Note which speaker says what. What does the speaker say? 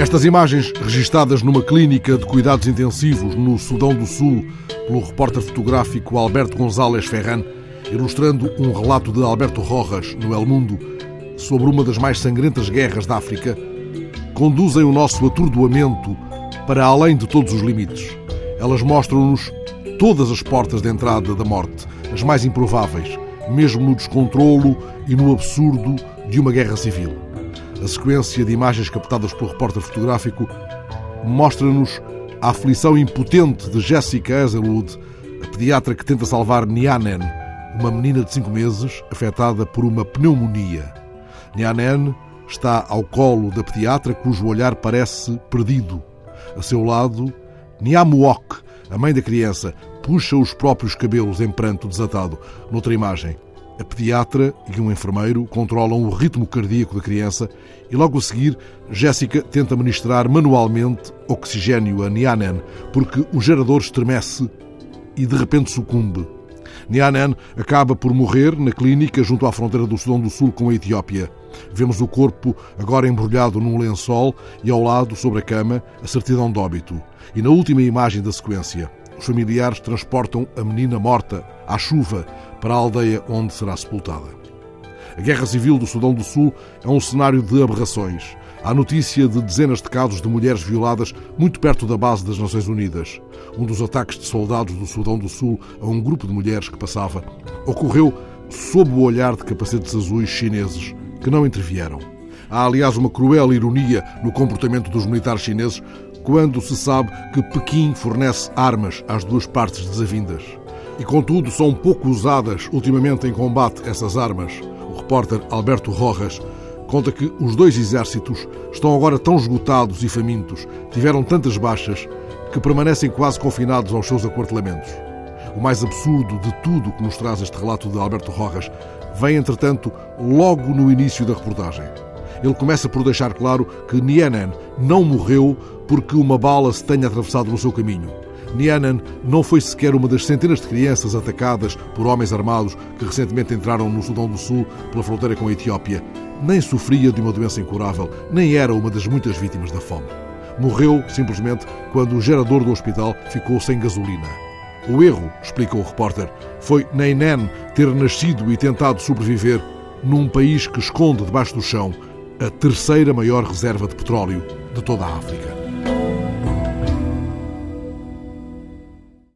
Speaker 1: Estas imagens, registadas numa clínica de cuidados intensivos no Sudão do Sul pelo repórter fotográfico Alberto González Ferran, ilustrando um relato de Alberto Rojas no El Mundo sobre uma das mais sangrentas guerras da África, conduzem o nosso atordoamento para além de todos os limites. Elas mostram-nos todas as portas de entrada da morte, as mais improváveis, mesmo no descontrolo e no absurdo de uma guerra civil. A sequência de imagens captadas pelo repórter fotográfico mostra-nos a aflição impotente de Jessica Hazelwood, a pediatra que tenta salvar Nianen, uma menina de 5 meses afetada por uma pneumonia. Nianen está ao colo da pediatra, cujo olhar parece perdido. A seu lado, Niamuok, a mãe da criança, puxa os próprios cabelos em pranto desatado. Noutra imagem, a pediatra e um enfermeiro controlam o ritmo cardíaco da criança e logo a seguir Jéssica tenta ministrar manualmente oxigênio a Nianen porque o gerador estremece e de repente sucumbe. Nianen acaba por morrer na clínica junto à fronteira do Sudão do Sul com a Etiópia. Vemos o corpo agora embrulhado num lençol e ao lado, sobre a cama, a certidão de óbito. E na última imagem da sequência, os familiares transportam a menina morta à chuva para a aldeia onde será sepultada. A Guerra Civil do Sudão do Sul é um cenário de aberrações. Há notícia de dezenas de casos de mulheres violadas muito perto da base das Nações Unidas. Um dos ataques de soldados do Sudão do Sul a um grupo de mulheres que passava ocorreu sob o olhar de capacetes azuis chineses que não intervieram. Há, aliás, uma cruel ironia no comportamento dos militares chineses quando se sabe que Pequim fornece armas às duas partes desavindas. E contudo são pouco usadas ultimamente em combate essas armas. O repórter Alberto Rojas conta que os dois exércitos estão agora tão esgotados e famintos, tiveram tantas baixas, que permanecem quase confinados aos seus aquartelamentos. O mais absurdo de tudo que nos traz este relato de Alberto Rojas vem, entretanto, logo no início da reportagem. Ele começa por deixar claro que Nienen não morreu porque uma bala se tenha atravessado no seu caminho. Nianen não foi sequer uma das centenas de crianças atacadas por homens armados que recentemente entraram no Sudão do Sul pela fronteira com a Etiópia. Nem sofria de uma doença incurável, nem era uma das muitas vítimas da fome. Morreu simplesmente quando o gerador do hospital ficou sem gasolina. O erro, explicou o repórter, foi Neinen ter nascido e tentado sobreviver num país que esconde debaixo do chão a terceira maior reserva de petróleo de toda a África.